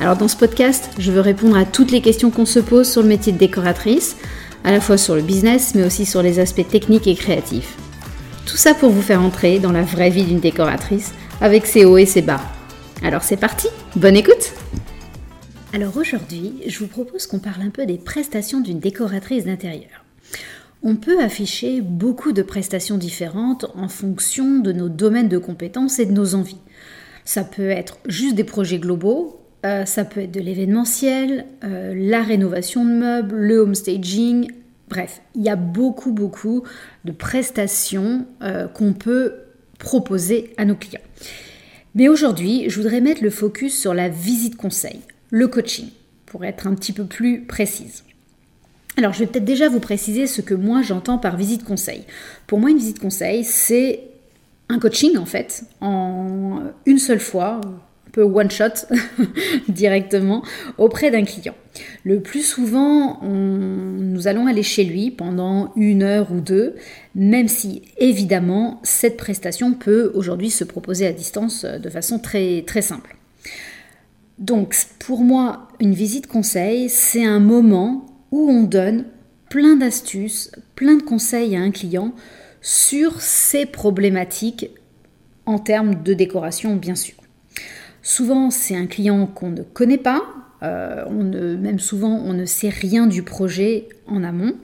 Alors dans ce podcast, je veux répondre à toutes les questions qu'on se pose sur le métier de décoratrice, à la fois sur le business, mais aussi sur les aspects techniques et créatifs. Tout ça pour vous faire entrer dans la vraie vie d'une décoratrice, avec ses hauts et ses bas. Alors c'est parti, bonne écoute Alors aujourd'hui, je vous propose qu'on parle un peu des prestations d'une décoratrice d'intérieur. On peut afficher beaucoup de prestations différentes en fonction de nos domaines de compétences et de nos envies. Ça peut être juste des projets globaux, euh, ça peut être de l'événementiel, euh, la rénovation de meubles, le home staging. Bref, il y a beaucoup, beaucoup de prestations euh, qu'on peut proposer à nos clients. Mais aujourd'hui, je voudrais mettre le focus sur la visite conseil, le coaching, pour être un petit peu plus précise. Alors, je vais peut-être déjà vous préciser ce que moi j'entends par visite conseil. Pour moi, une visite conseil, c'est un coaching en fait, en une seule fois, peu one shot directement auprès d'un client. Le plus souvent, nous allons aller chez lui pendant une heure ou deux, même si évidemment cette prestation peut aujourd'hui se proposer à distance de façon très très simple. Donc pour moi, une visite conseil, c'est un moment où on donne plein d'astuces, plein de conseils à un client sur ses problématiques en termes de décoration bien sûr. Souvent, c'est un client qu'on ne connaît pas, euh, même souvent, on ne sait rien du projet en amont.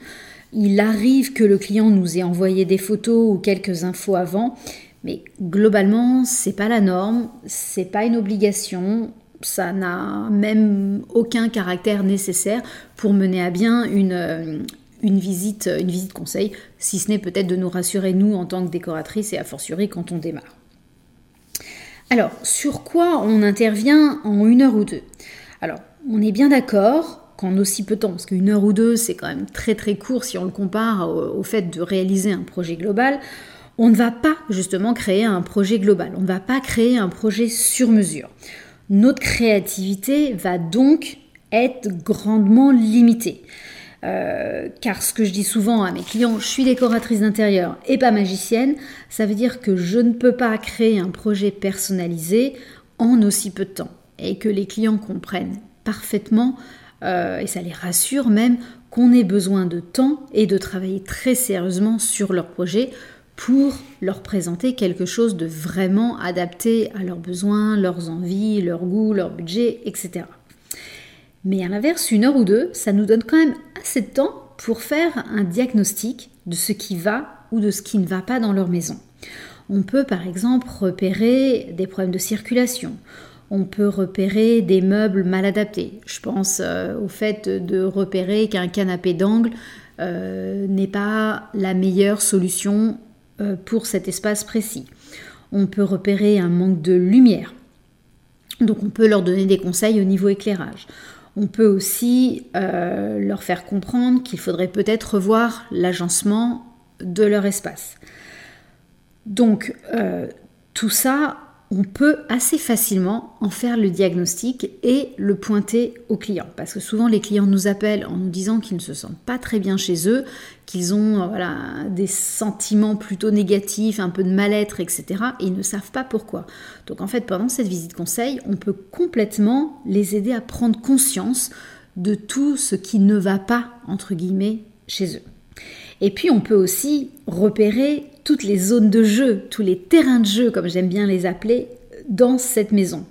Il arrive que le client nous ait envoyé des photos ou quelques infos avant, mais globalement, c'est pas la norme, c'est pas une obligation, ça n'a même aucun caractère nécessaire pour mener à bien une, euh, visite, une visite conseil, si ce n'est peut-être de nous rassurer nous en tant que décoratrice et a fortiori quand on démarre. Alors, sur quoi on intervient en une heure ou deux? Alors, on est bien d'accord qu'en aussi peu de temps, parce qu'une heure ou deux, c'est quand même très très court si on le compare au, fait de réaliser un projet global, on ne va pas justement créer un projet global, on ne va pas créer un projet sur mesure. Notre créativité va donc être grandement limitée. Euh, car ce que je dis souvent à mes clients, je suis décoratrice d'intérieur et pas magicienne, ça veut dire que je ne peux pas créer un projet personnalisé en aussi peu de temps. Et que les clients comprennent parfaitement, euh, et ça les rassure même, qu'on ait besoin de temps et de travailler très sérieusement sur leur projet pour leur présenter quelque chose de vraiment adapté à leurs besoins, leurs envies, leurs goûts, leur budget, etc. Mais à l'inverse, une heure ou deux, ça nous donne quand même assez de temps pour faire un diagnostic de ce qui va ou de ce qui ne va pas dans leur maison. On peut par exemple repérer des problèmes de circulation. On peut repérer des meubles mal adaptés. Je pense euh, au fait de repérer qu'un canapé d'angle euh, n'est pas la meilleure solution euh, pour cet espace précis. On peut repérer un manque de lumière. Donc on peut leur donner des conseils au niveau éclairage. On peut aussi euh, leur faire comprendre qu'il faudrait peut-être revoir l'agencement de leur espace. Donc euh, tout ça, on peut assez facilement en faire le diagnostic et le pointer aux clients. Parce que souvent les clients nous appellent en nous disant qu'ils ne se sentent pas très bien chez eux, qu'ils ont euh, des sentiments plutôt négatifs, un peu de mal-être, etc. Et ils ne savent pas pourquoi. Donc en fait, pendant cette visite conseil, on peut complètement les aider à prendre conscience de tout ce qui ne va pas, chez eux. Et puis on peut aussi repérer toutes les zones de jeu, tous les terrains de jeu, comme j'aime bien les appeler, dans cette maison.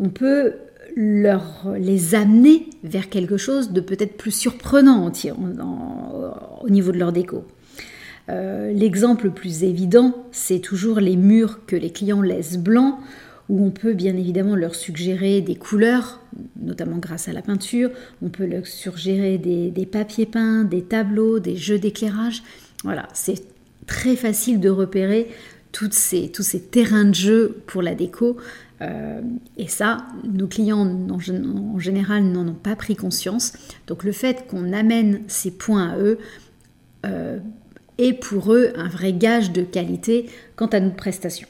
On peut leur, les amener vers quelque chose de peut-être plus surprenant au niveau de leur déco. Euh, l'exemple le plus évident, c'est toujours les murs que les clients laissent blancs, où on peut bien évidemment leur suggérer des couleurs, notamment grâce à la peinture, on peut leur suggérer des, papiers peints, des tableaux, des jeux d'éclairage. Voilà, c'est très facile de repérer tous ces terrains de jeu pour la déco. Euh, et ça, nos clients en, général n'en ont pas pris conscience. Donc le fait qu'on amène ces points à eux euh, est pour eux un vrai gage de qualité quant à notre prestation.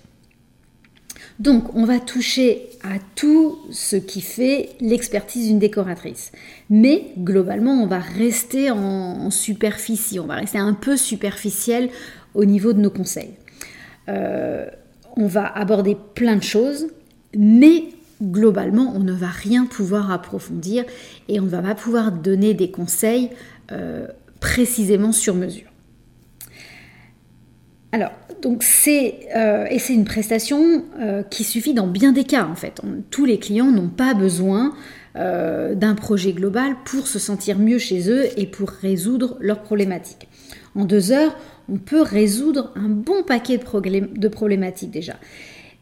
Donc on va toucher à tout ce qui fait l'expertise d'une décoratrice. Mais globalement, on va rester en, superficie, on va rester un peu superficiel au niveau de nos conseils. Euh, on va aborder plein de choses, mais globalement, on ne va rien pouvoir approfondir et on ne va pas pouvoir donner des conseils euh, précisément sur mesure. Alors, donc c'est euh, et c'est une prestation euh, qui suffit dans bien des cas en fait. tous les clients n'ont pas besoin d'un projet global pour se sentir mieux chez eux et pour résoudre leurs problématiques. En deux heures, on peut résoudre un bon paquet de, problématiques déjà.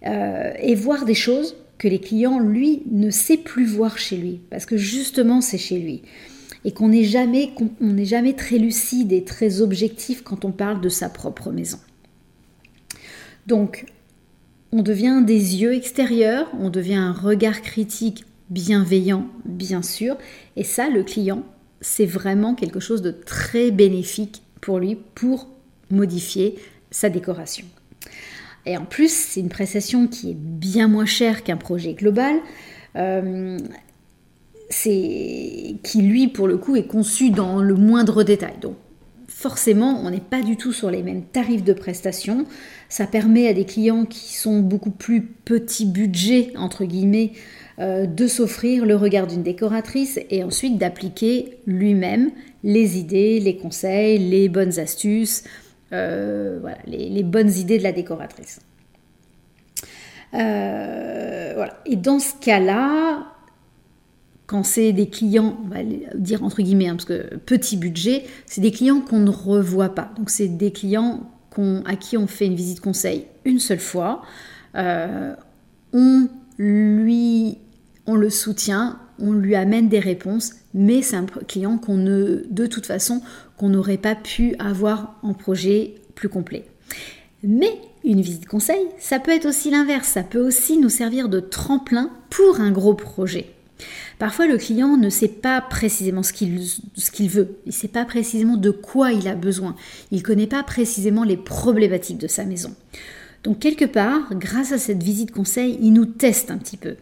Euh, et voir des choses que les clients, lui, ne sait plus voir chez lui, parce que justement c'est chez lui. Et qu'on n'est jamais très lucide et très objectif quand on parle de sa propre maison. Donc, on devient des yeux extérieurs, on devient un regard critique bienveillant, bien sûr, et ça, le client, c'est vraiment quelque chose de très bénéfique pour lui pour modifier sa décoration. Et en plus, c'est une prestation qui est bien moins chère qu'un projet global. Euh, c'est qui lui pour le coup est conçu dans le moindre détail. Forcément, on n'est pas du tout sur les mêmes tarifs de prestation. Ça permet à des clients qui sont beaucoup plus petit budget entre guillemets euh, de s'offrir le regard d'une décoratrice et ensuite d'appliquer lui-même les idées, les conseils, les bonnes astuces, euh, les, bonnes idées de la décoratrice. Euh. Et dans ce cas-là, quand c'est des clients, on va dire entre guillemets, hein, parce que petit budget, c'est des clients qu'on ne revoit pas. Donc c'est des clients à qui on fait une visite conseil une seule fois. Euh, on lui, on le soutient, on lui amène des réponses, mais c'est un client qu'on ne, de toute façon, qu'on n'aurait pas pu avoir en projet plus complet. Mais une visite conseil, ça peut être aussi l'inverse, ça peut aussi nous servir de tremplin pour un gros projet. Parfois, le client ne sait pas précisément ce qu'il veut, il ne sait pas précisément de quoi il a besoin, il ne connaît pas précisément les problématiques de sa maison. Donc, quelque part, grâce à cette visite conseil, il nous teste un petit peu.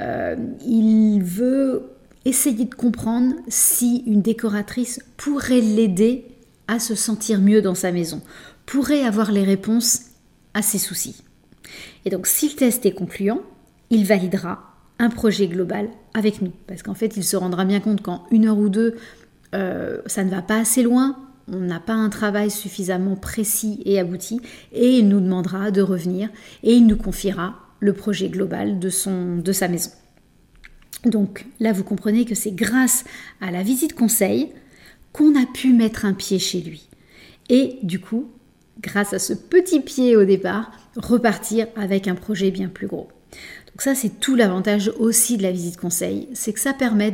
Euh, il veut essayer de comprendre si une décoratrice pourrait l'aider à se sentir mieux dans sa maison, pourrait avoir les réponses à ses soucis. Et donc si le test est concluant, il validera un projet global avec nous. Parce qu'en fait, il se rendra bien compte qu'en une heure ou deux, euh, ça ne va pas assez loin, on n'a pas un travail suffisamment précis et abouti, et il nous demandera de revenir et il nous confiera le projet global de, son, de sa maison. Donc là, vous comprenez que c'est grâce à la visite conseil qu'on a pu mettre un pied chez lui. Et du coup, grâce à ce petit pied au départ, repartir avec un projet bien plus gros. Donc ça, c'est tout l'avantage aussi de la visite conseil, c'est que ça permet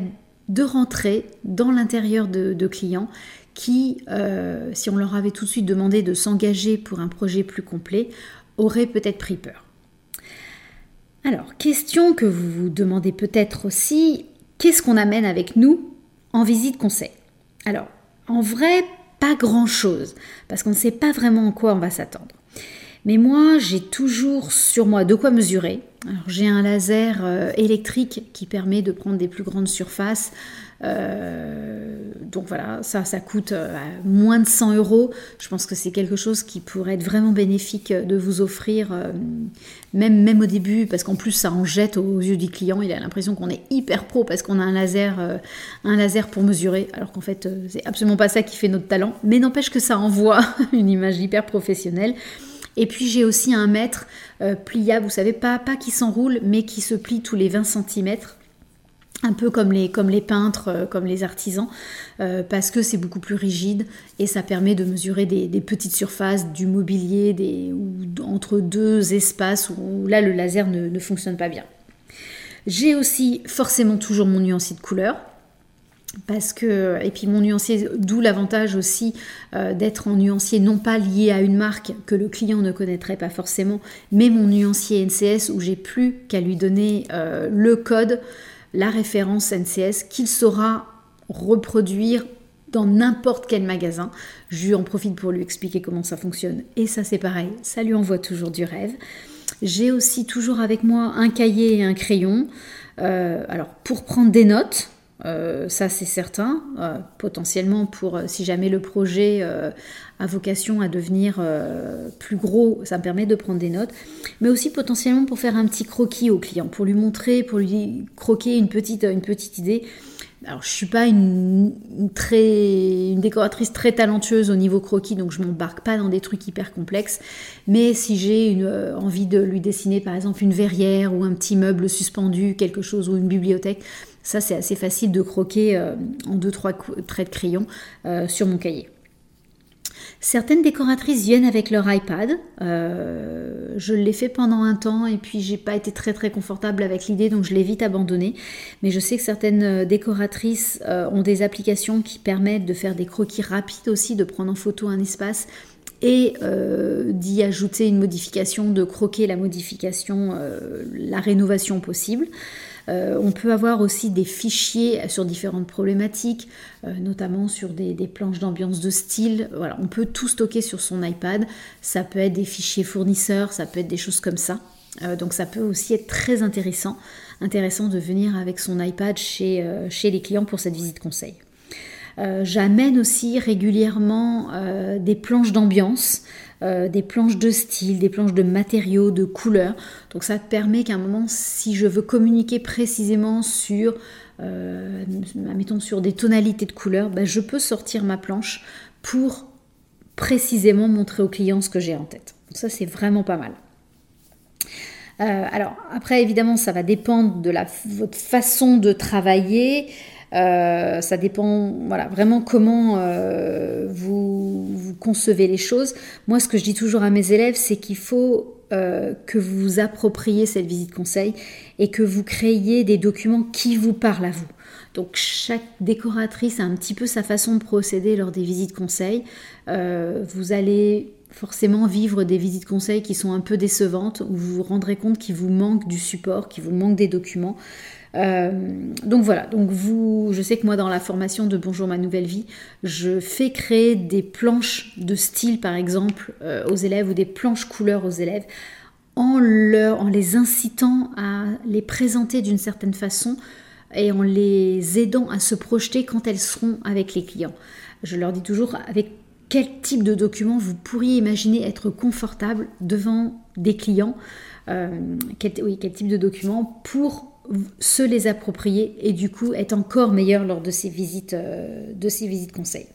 de rentrer dans l'intérieur de, clients qui, euh, si on leur avait tout de suite demandé de s'engager pour un projet plus complet, auraient peut-être pris peur. Alors, question que vous vous demandez peut-être aussi, qu'est-ce qu'on amène avec nous en visite conseil? Alors, en vrai, pas grand-chose, parce qu'on ne sait pas vraiment en quoi on va s'attendre. Mais moi, j'ai toujours sur moi de quoi mesurer. J'ai un laser euh, électrique qui permet de prendre des plus grandes surfaces euh, donc voilà, ça, ça coûte euh, moins de 100 euros. Je pense que c'est quelque chose qui pourrait être vraiment bénéfique de vous offrir, même, même au début, parce qu'en plus ça en jette aux yeux du client. Il a l'impression qu'on est hyper pro parce qu'on a un laser, un laser pour mesurer, alors qu'en fait c'est absolument pas ça qui fait notre talent. Mais n'empêche que ça envoie une image hyper professionnelle. Et puis j'ai aussi un mètre pliable, vous savez, pas, qui s'enroule, mais qui se plie tous les 20 cm un peu comme les, comme les peintres, euh, comme les artisans, euh, parce que c'est beaucoup plus rigide et ça permet de mesurer des, petites surfaces, du mobilier, des, ou entre deux espaces où là le laser ne, fonctionne pas bien. J'ai aussi forcément toujours mon nuancier de couleur. Parce que et puis mon nuancier d'où l'avantage aussi euh, d'être en nuancier non pas lié à une marque que le client ne connaîtrait pas forcément mais mon nuancier NCS où j'ai plus qu'à lui donner euh, le code la référence NCS qu'il saura reproduire dans n'importe quel magasin. Je lui en profite pour lui expliquer comment ça fonctionne. Et ça c'est pareil, ça lui envoie toujours du rêve. J'ai aussi toujours avec moi un cahier et un crayon. Euh, alors pour prendre des notes, euh, ça c'est certain, euh, potentiellement pour si jamais le projet a vocation à devenir plus gros, ça me permet de prendre des notes, mais aussi potentiellement pour faire un petit croquis au client, pour lui montrer, pour lui croquer une petite, une petite idée. Alors, je suis pas une, décoratrice très talentueuse au niveau croquis, donc je m'embarque pas dans des trucs hyper complexes. Mais si j'ai euh, envie de lui dessiner, par exemple, une verrière ou un petit meuble suspendu, quelque chose, ou une bibliothèque, ça, c'est assez facile de croquer euh, en deux, trois traits de crayon euh, sur mon cahier. Certaines décoratrices viennent avec leur iPad. Euh, je l'ai fait pendant un temps et puis j'ai pas été très très confortable avec l'idée donc je l'ai vite abandonné. Mais je sais que certaines décoratrices ont des applications qui permettent de faire des croquis rapides aussi, de prendre en photo un espace et d'y ajouter une modification, de croquer la modification, la rénovation possible. Euh, on peut avoir aussi des fichiers sur différentes problématiques, euh, notamment sur des, planches d'ambiance de style. On peut tout stocker sur son iPad. Ça peut être des fichiers fournisseurs, ça peut être des choses comme ça. Euh, donc ça peut aussi être très intéressant, intéressant de venir avec son iPad chez, chez les clients pour cette visite conseil. J'amène aussi régulièrement des planches d'ambiance. Euh, des planches de style, des planches de matériaux, de couleurs. Donc ça permet qu'à un moment, si je veux communiquer précisément sur, euh, mettons sur des tonalités de couleurs, ben, je peux sortir ma planche pour précisément montrer au client ce que j'ai en tête. Donc ça c'est vraiment pas mal. Euh, alors après évidemment ça va dépendre de la, votre façon de travailler. Euh, ça dépend, voilà, vraiment comment euh, vous, concevez les choses. Moi, ce que je dis toujours à mes élèves, c'est qu'il faut que vous vous appropriez cette visite conseil et que vous créiez des documents qui vous parlent à vous. Donc chaque décoratrice a un petit peu sa façon de procéder lors des visites conseils. vous allez forcément vivre des visites conseils qui sont un peu décevantes, où vous vous rendrez compte qu'il vous manque du support, qu'il vous manque des documents. Euh, donc voilà, donc vous, je sais que moi dans la formation de Bonjour ma nouvelle vie, je fais créer des planches de style par exemple euh, aux élèves ou des planches couleurs aux élèves en, les incitant à les présenter d'une certaine façon et en les aidant à se projeter quand elles seront avec les clients. Je leur dis toujours avec quel type de document vous pourriez imaginer être confortable devant des clients, euh, oui, quel type de document pour se les approprier et du coup être encore meilleur lors de ces visites, euh, de ces visites conseils.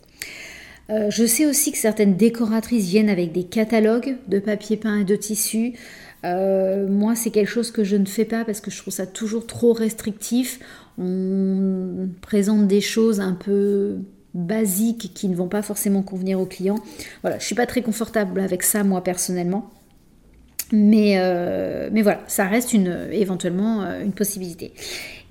Euh, je sais aussi que certaines décoratrices viennent avec des catalogues de papier peint et de tissu. Moi, c'est quelque chose que je ne fais pas parce que je trouve ça toujours trop restrictif. On présente des choses un peu basiques qui ne vont pas forcément convenir aux clients. Voilà, je suis pas très confortable avec ça moi personnellement. Mais, euh, mais voilà, ça reste éventuellement euh, une possibilité.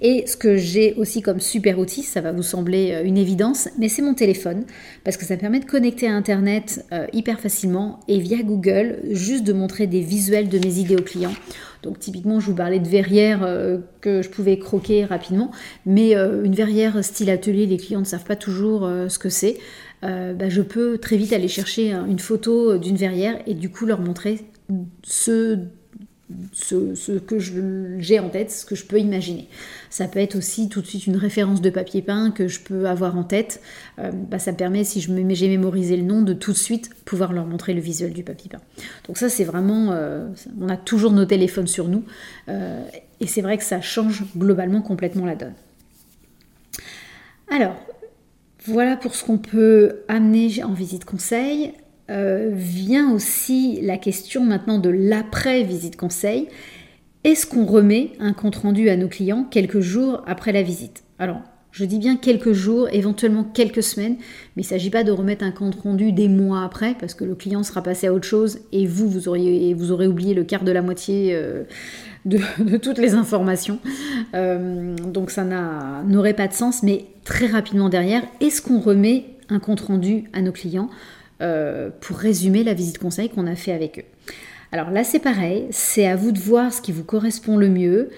Et ce que j'ai aussi comme super outil, ça va vous sembler euh, une évidence, mais c'est mon téléphone, parce que ça permet de connecter à Internet hyper facilement et via Google, juste de montrer des visuels de mes idées aux clients. Donc typiquement, je vous parlais de verrières que je pouvais croquer rapidement, mais une verrière style atelier, les clients ne savent pas toujours ce que c'est. Bah, je peux très vite aller chercher une photo d'une verrière et du coup leur montrer ce, que j'ai en tête, ce que je peux imaginer. Ça peut être aussi tout de suite une référence de papier peint que je peux avoir en tête. Euh, bah, ça me permet, si j'ai mémorisé le nom, de tout de suite pouvoir leur montrer le visuel du papier peint. Donc ça, c'est vraiment... Euh, on a toujours nos téléphones sur nous. Euh, et c'est vrai que ça change globalement complètement la donne. Alors, voilà pour ce qu'on peut amener en visite conseil. Euh, vient aussi la question maintenant de l'après-visite conseil. Est-ce qu'on remet un compte-rendu à nos clients quelques jours après la visite? Alors, Je dis bien quelques jours, éventuellement quelques semaines, mais il ne s'agit pas de remettre un compte rendu des mois après, parce que le client sera passé à autre chose et vous, vous, auriez, aurez oublié le quart de la moitié euh, de, toutes les informations. Euh, donc ça n'aurait pas de sens, mais très rapidement derrière, est-ce qu'on remet un compte rendu à nos clients? Euh, pour résumer la visite conseil qu'on a fait avec eux Alors là, c'est pareil, c'est à vous de voir ce qui vous correspond le mieux.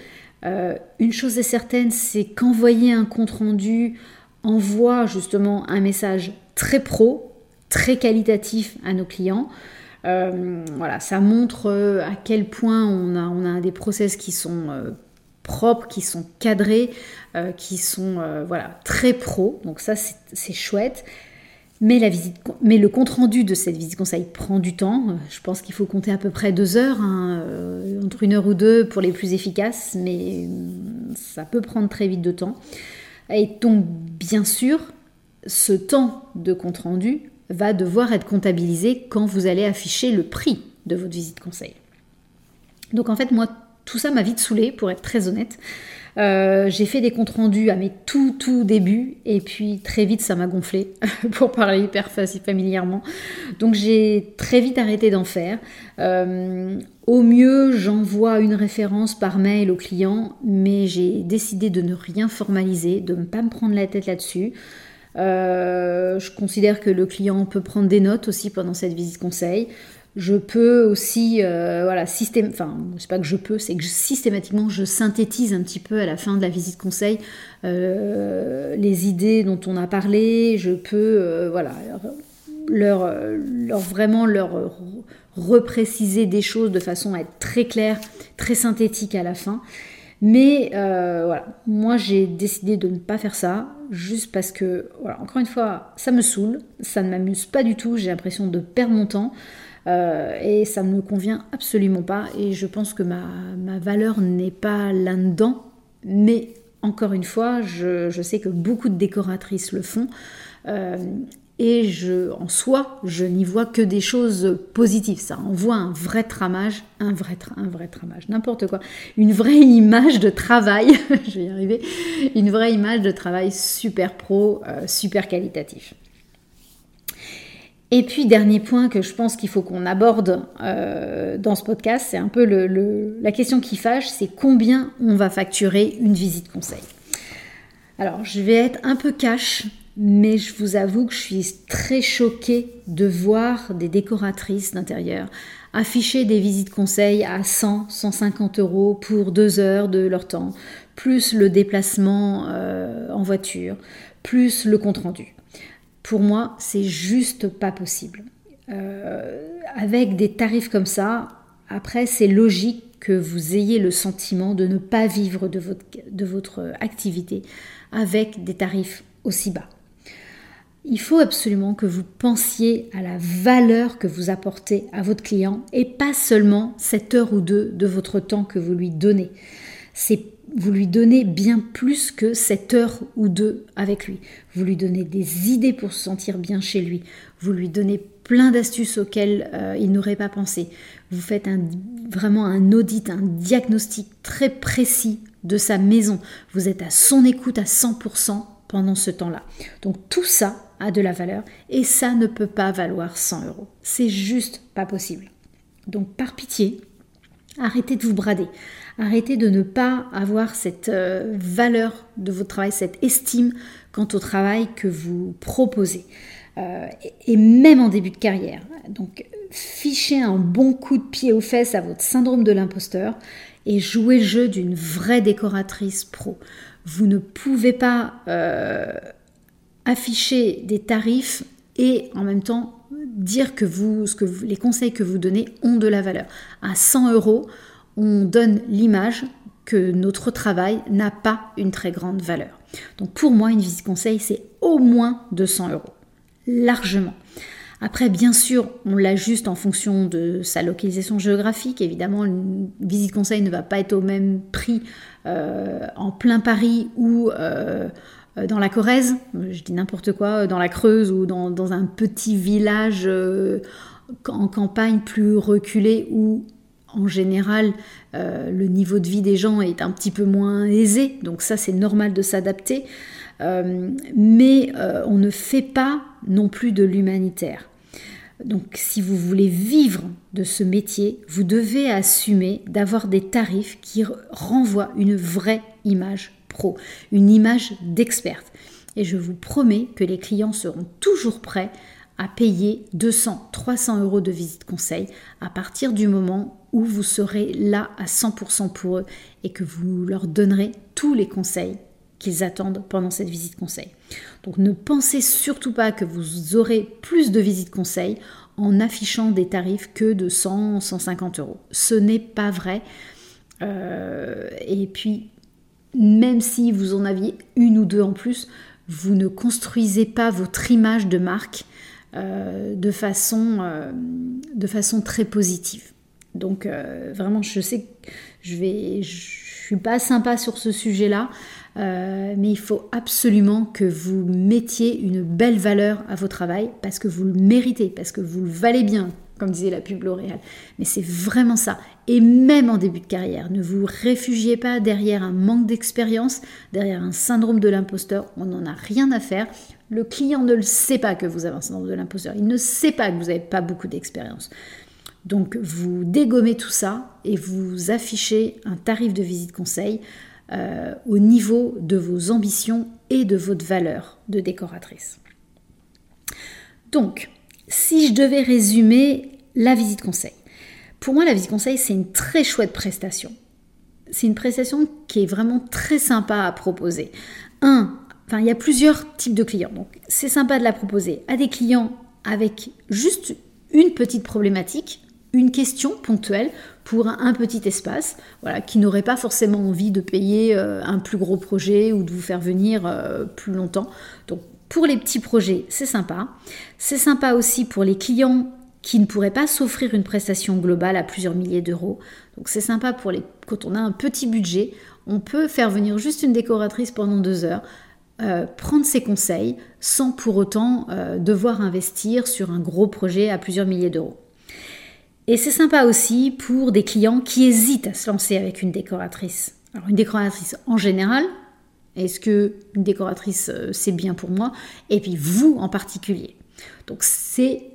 Euh, une chose est certaine, c'est qu'envoyer un compte-rendu envoie justement un message très pro, très qualitatif à nos clients. Euh, voilà, ça montre à quel point on a, on a des process qui sont propres, qui sont cadrés, qui sont voilà, très pro. Donc ça, c'est chouette. Mais, le compte-rendu de cette visite conseil prend du temps. Je pense qu'il faut compter à peu près deux heures, hein, euh, entre une heure ou deux pour les plus efficaces, mais ça peut prendre très vite de temps. Et donc, bien sûr, ce temps de compte-rendu va devoir être comptabilisé quand vous allez afficher le prix de votre visite conseil. Donc en fait, moi, tout ça m'a vite saoulé, pour être très honnête. Euh, j'ai fait des comptes rendus à mes tout tout débuts et puis très vite ça m'a gonflé pour parler hyper familièrement. Donc j'ai très vite arrêté d'en faire. Euh, au mieux j'envoie une référence par mail au client, mais j'ai décidé de ne rien formaliser, de ne pas me prendre la tête là-dessus. Euh, je considère que le client peut prendre des notes aussi pendant cette visite conseil. Je peux aussi, euh, voilà, système, enfin, c'est pas que je peux, c'est que systématiquement je synthétise un petit peu à la fin de la visite conseil euh, les idées dont on a parlé. Je peux, euh, voilà, leur, leur, vraiment leur repréciser des choses de façon à être très claire, très synthétique à la fin. Mais voilà, moi j'ai décidé de ne pas faire ça, juste parce que, voilà, encore une fois, ça me saoule, ça ne m'amuse pas du tout, j'ai l'impression de perdre mon temps. Euh, et ça ne me convient absolument pas. Et je pense que ma, valeur n'est pas là-dedans. Mais encore une fois, je, sais que beaucoup de décoratrices le font. Euh, et je, en soi, je n'y vois que des choses positives. Ça envoie un vrai tramage, un vrai, un vrai tramage, n'importe quoi. Une vraie image de travail, je vais y arriver, une vraie image de travail super pro, euh, super qualitatif. Et puis, dernier point que je pense qu'il faut qu'on aborde euh, dans ce podcast, c'est un peu la question qui fâche, c'est combien on va facturer une visite conseil. Alors, je vais être un peu cash, mais je vous avoue que je suis très choquée de voir des décoratrices d'intérieur afficher des visites conseil à 100, 150 euros pour deux heures de leur temps, plus le déplacement euh, en voiture, plus le compte rendu. Pour moi, c'est juste pas possible. Euh, avec des tarifs comme ça, après, c'est logique que vous ayez le sentiment de ne pas vivre de votre, de votre activité avec des tarifs aussi bas. Il faut absolument que vous pensiez à la valeur que vous apportez à votre client et pas seulement cette heure ou deux de votre temps que vous lui donnez. C'est vous lui donnez bien plus que cette heure ou deux avec lui. Vous lui donnez des idées pour se sentir bien chez lui. Vous lui donnez plein d'astuces auxquelles euh, il n'aurait pas pensé. Vous faites un, vraiment un audit, un diagnostic très précis de sa maison. Vous êtes à son écoute à 100% pendant ce temps-là. Donc tout ça a de la valeur et ça ne peut pas valoir 100 euros. C'est juste pas possible. Donc par pitié, arrêtez de vous brader. Arrêtez de ne pas avoir cette euh, valeur de votre travail, cette estime quant au travail que vous proposez. Euh, et même en début de carrière. Donc, fichez un bon coup de pied aux fesses à votre syndrome de l'imposteur et jouez le jeu d'une vraie décoratrice pro. Vous ne pouvez pas euh, afficher des tarifs et en même temps dire que, vous, ce que les conseils que vous donnez ont de la valeur. À 100 euros, on donne l'image que notre travail n'a pas une très grande valeur. Donc pour moi, une visite conseil, c'est au moins 200 euros, largement. Après, bien sûr, on l'ajuste en fonction de sa localisation géographique. Évidemment, une visite conseil ne va pas être au même prix euh, en plein Paris ou euh, dans la Corrèze, je dis n'importe quoi, dans la Creuse ou dans, un petit village euh, en campagne plus reculé où en général, euh, le niveau de vie des gens est un petit peu moins aisé, donc ça c'est normal de s'adapter. mais on ne fait pas non plus de l'humanitaire. Donc si vous voulez vivre de ce métier, vous devez assumer d'avoir des tarifs qui renvoient une vraie image pro, une image d'experte. Et je vous promets que les clients seront toujours prêts à payer 200, 300 euros de visite conseil à partir du moment où vous serez là à 100% pour eux et que vous leur donnerez tous les conseils qu'ils attendent pendant cette visite conseil. Donc ne pensez surtout pas que vous aurez plus de visites conseil en affichant des tarifs que de 100, 150 euros. Ce n'est pas vrai. Euh, et puis, même si vous en aviez une ou deux en plus, vous ne construisez pas votre image de marque de, façon, euh, de façon très positive. Donc vraiment, je sais que je vais, je suis pas sympa sur ce sujet-là, euh, mais il faut absolument que vous mettiez une belle valeur à vos travail parce que vous le méritez, parce que vous le valez bien, comme disait la pub L'Oréal. Mais c'est vraiment ça. Et même en début de carrière, ne vous réfugiez pas derrière un manque d'expérience, derrière un syndrome de l'imposteur. On n'en a rien à faire. Le client ne le sait pas que vous avez un syndrome de l'imposteur. Il ne sait pas que vous n'avez pas beaucoup d'expérience. Donc vous dégommez tout ça et vous affichez un tarif de visite conseil euh, au niveau de vos ambitions et de votre valeur de décoratrice. Donc, si je devais résumer la visite conseil, pour moi la visite conseil c'est une très chouette prestation. C'est une prestation qui est vraiment très sympa à proposer. Un, enfin il y a plusieurs types de clients, donc c'est sympa de la proposer à des clients avec juste une petite problématique une question ponctuelle pour un, petit espace, voilà, qui n'aurait pas forcément envie de payer euh, un plus gros projet ou de vous faire venir euh, plus longtemps. Donc pour les petits projets, c'est sympa. C'est sympa aussi pour les clients qui ne pourraient pas s'offrir une prestation globale à plusieurs milliers d'euros. Donc c'est sympa pour les quand on a un petit budget, on peut faire venir juste une décoratrice pendant deux heures. Euh, prendre ses conseils sans pour autant devoir investir sur un gros projet à plusieurs milliers d'euros. Et c'est sympa aussi pour des clients qui hésitent à se lancer avec une décoratrice. Alors une décoratrice en général, est-ce que une décoratrice euh, c'est bien pour moi? Et puis vous en particulier. Donc c'est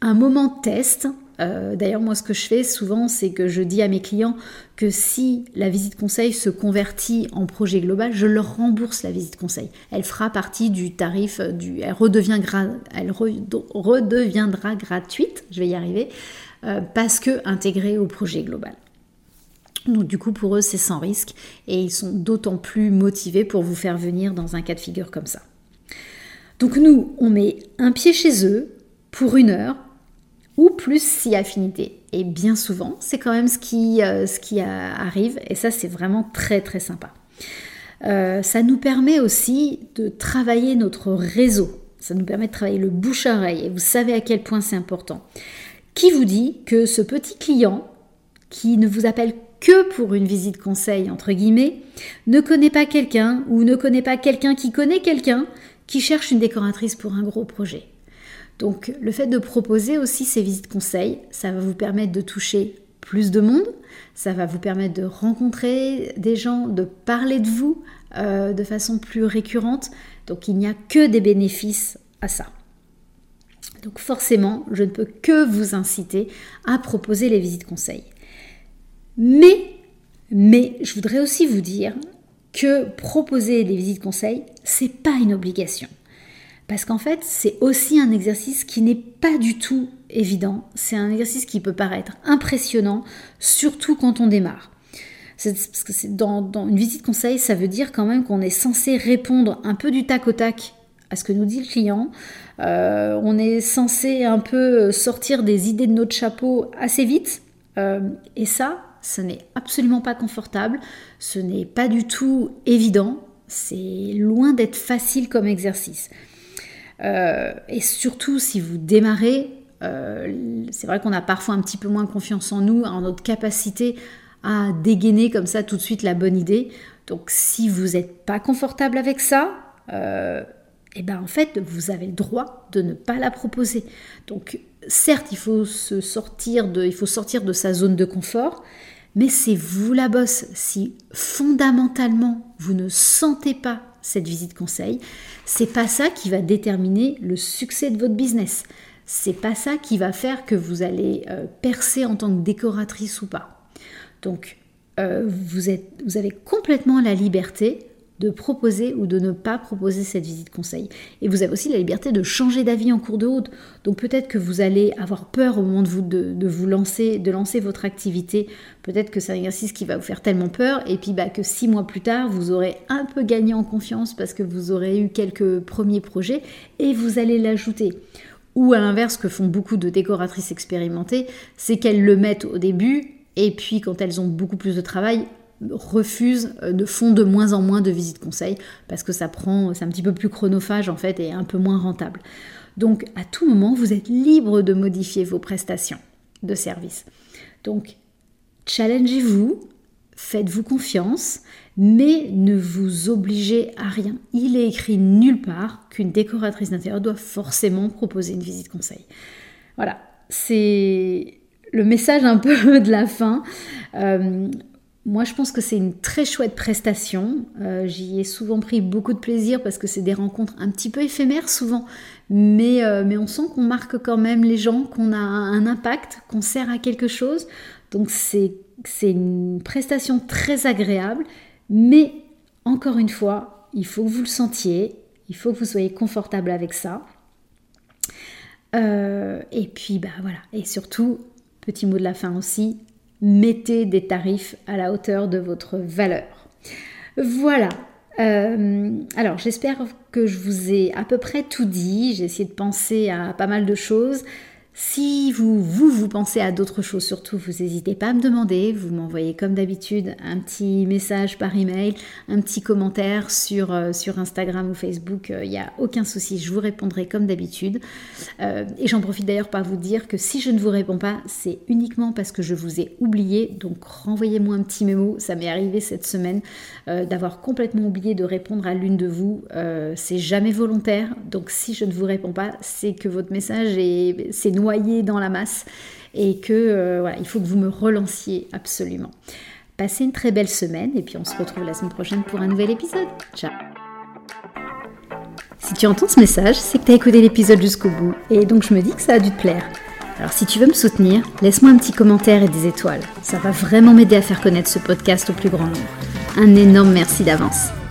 un moment test. Euh, d'ailleurs moi ce que je fais souvent c'est que je dis à mes clients que si la visite conseil se convertit en projet global, je leur rembourse la visite conseil. Elle fera partie du tarif, euh, du, elle, redevient elle redeviendra gratuite, je vais y arriver, euh, parce que intégrés au projet global. Donc du coup pour eux c'est sans risque et ils sont d'autant plus motivés pour vous faire venir dans un cas de figure comme ça. Donc nous on met un pied chez eux pour une heure ou plus si affinité. Et bien souvent c'est quand même ce qui, euh, qui arrive et ça c'est vraiment très très sympa. Euh, ça nous permet aussi de travailler notre réseau. Ça nous permet de travailler le bouche à oreille et vous savez à quel point c'est important. Qui vous dit que ce petit client, qui ne vous appelle que pour une visite conseil, entre guillemets, ne connaît pas quelqu'un ou ne connaît pas quelqu'un qui connaît quelqu'un qui cherche une décoratrice pour un gros projet? Donc le fait de proposer aussi ces visites conseils, ça va vous permettre de toucher plus de monde, ça va vous permettre de rencontrer des gens, de parler de vous euh, de façon plus récurrente. Donc il n'y a que des bénéfices à ça. Donc forcément, je ne peux que vous inciter à proposer les visites conseils. Mais, mais, je voudrais aussi vous dire que proposer des visites conseils, c'est pas une obligation. Parce qu'en fait, c'est aussi un exercice qui n'est pas du tout évident. C'est un exercice qui peut paraître impressionnant, surtout quand on démarre. Parce que dans, une visite conseil, ça veut dire quand même qu'on est censé répondre un peu du tac au tac à ce que nous dit le client. Euh, on est censé un peu sortir des idées de notre chapeau assez vite. Euh, et ça, ce n'est absolument pas confortable, ce n'est pas du tout évident, c'est loin d'être facile comme exercice. Euh, et surtout si vous démarrez, c'est vrai qu'on a parfois un petit peu moins confiance en nous, en notre capacité à dégainer comme ça tout de suite la bonne idée. Donc si vous n'êtes pas confortable avec ça, et eh bien en fait, vous avez le droit de ne pas la proposer. Donc certes, il faut, se sortir de, il faut sortir de sa zone de confort, mais c'est vous la bosse. Si fondamentalement, vous ne sentez pas cette visite conseil. C'est pas ça qui va déterminer le succès de votre business. C'est pas ça qui va faire que vous allez euh, percer en tant que décoratrice ou pas. Donc, euh, vous, vous avez complètement la liberté de proposer ou de ne pas proposer cette visite conseil. Et vous avez aussi la liberté de changer d'avis en cours de route. Donc peut-être que vous allez avoir peur au moment de vous, de, vous lancer, de lancer votre activité. Peut-être que c'est un exercice qui va vous faire tellement peur et puis bah, que six mois plus tard, vous aurez un peu gagné en confiance parce que vous aurez eu quelques premiers projets et vous allez l'ajouter. Ou à l'inverse, que font beaucoup de décoratrices expérimentées, c'est qu'elles le mettent au début et puis quand elles ont beaucoup plus de travail, refusent, euh, de font de moins en moins de visites conseils parce que ça prend, c'est un petit peu plus chronophage en fait et un peu moins rentable. Donc à tout moment, vous êtes libre de modifier vos prestations de service. Donc challengez-vous, faites-vous confiance, mais ne vous obligez à rien. Il est écrit nulle part qu'une décoratrice d'intérieur doit forcément proposer une visite conseil. Voilà, c'est le message un peu de la fin. Euh, moi, je pense que c'est une très chouette prestation. Euh, j'y ai souvent pris beaucoup de plaisir parce que c'est des rencontres un petit peu éphémères souvent, mais, euh, mais on sent qu'on marque quand même les gens, qu'on a un impact, qu'on sert à quelque chose. Donc c'est une prestation très agréable, mais encore une fois, il faut que vous le sentiez, il faut que vous soyez confortable avec ça. Euh, et puis, bah voilà. Et surtout, petit mot de la fin aussi, mettez des tarifs à la hauteur de votre valeur. Voilà. Euh, alors j'espère que je vous ai à peu près tout dit. J'ai essayé de penser à pas mal de choses. Si vous, vous, vous pensez à d'autres choses, surtout, vous n'hésitez pas à me demander. Vous m'envoyez comme d'habitude un petit message par email, un petit commentaire sur, euh, sur Instagram ou Facebook. Il euh, n'y a aucun souci, je vous répondrai comme d'habitude. Euh, et j'en profite d'ailleurs pour vous dire que si je ne vous réponds pas, c'est uniquement parce que je vous ai oublié. Donc renvoyez-moi un petit mémo. Ça m'est arrivé cette semaine d'avoir complètement oublié de répondre à l'une de vous. c'est jamais volontaire. Donc si je ne vous réponds pas, c'est que votre message est, c'est noyé dans la masse et que euh, voilà, il faut que vous me relanciez absolument. Passez une très belle semaine et puis on se retrouve la semaine prochaine pour un nouvel épisode. Ciao Si tu entends ce message, c'est que tu as écouté l'épisode jusqu'au bout et donc je me dis que ça a dû te plaire. Alors si tu veux me soutenir, laisse-moi un petit commentaire et des étoiles. Ça va vraiment m'aider à faire connaître ce podcast au plus grand nombre. Un énorme merci d'avance.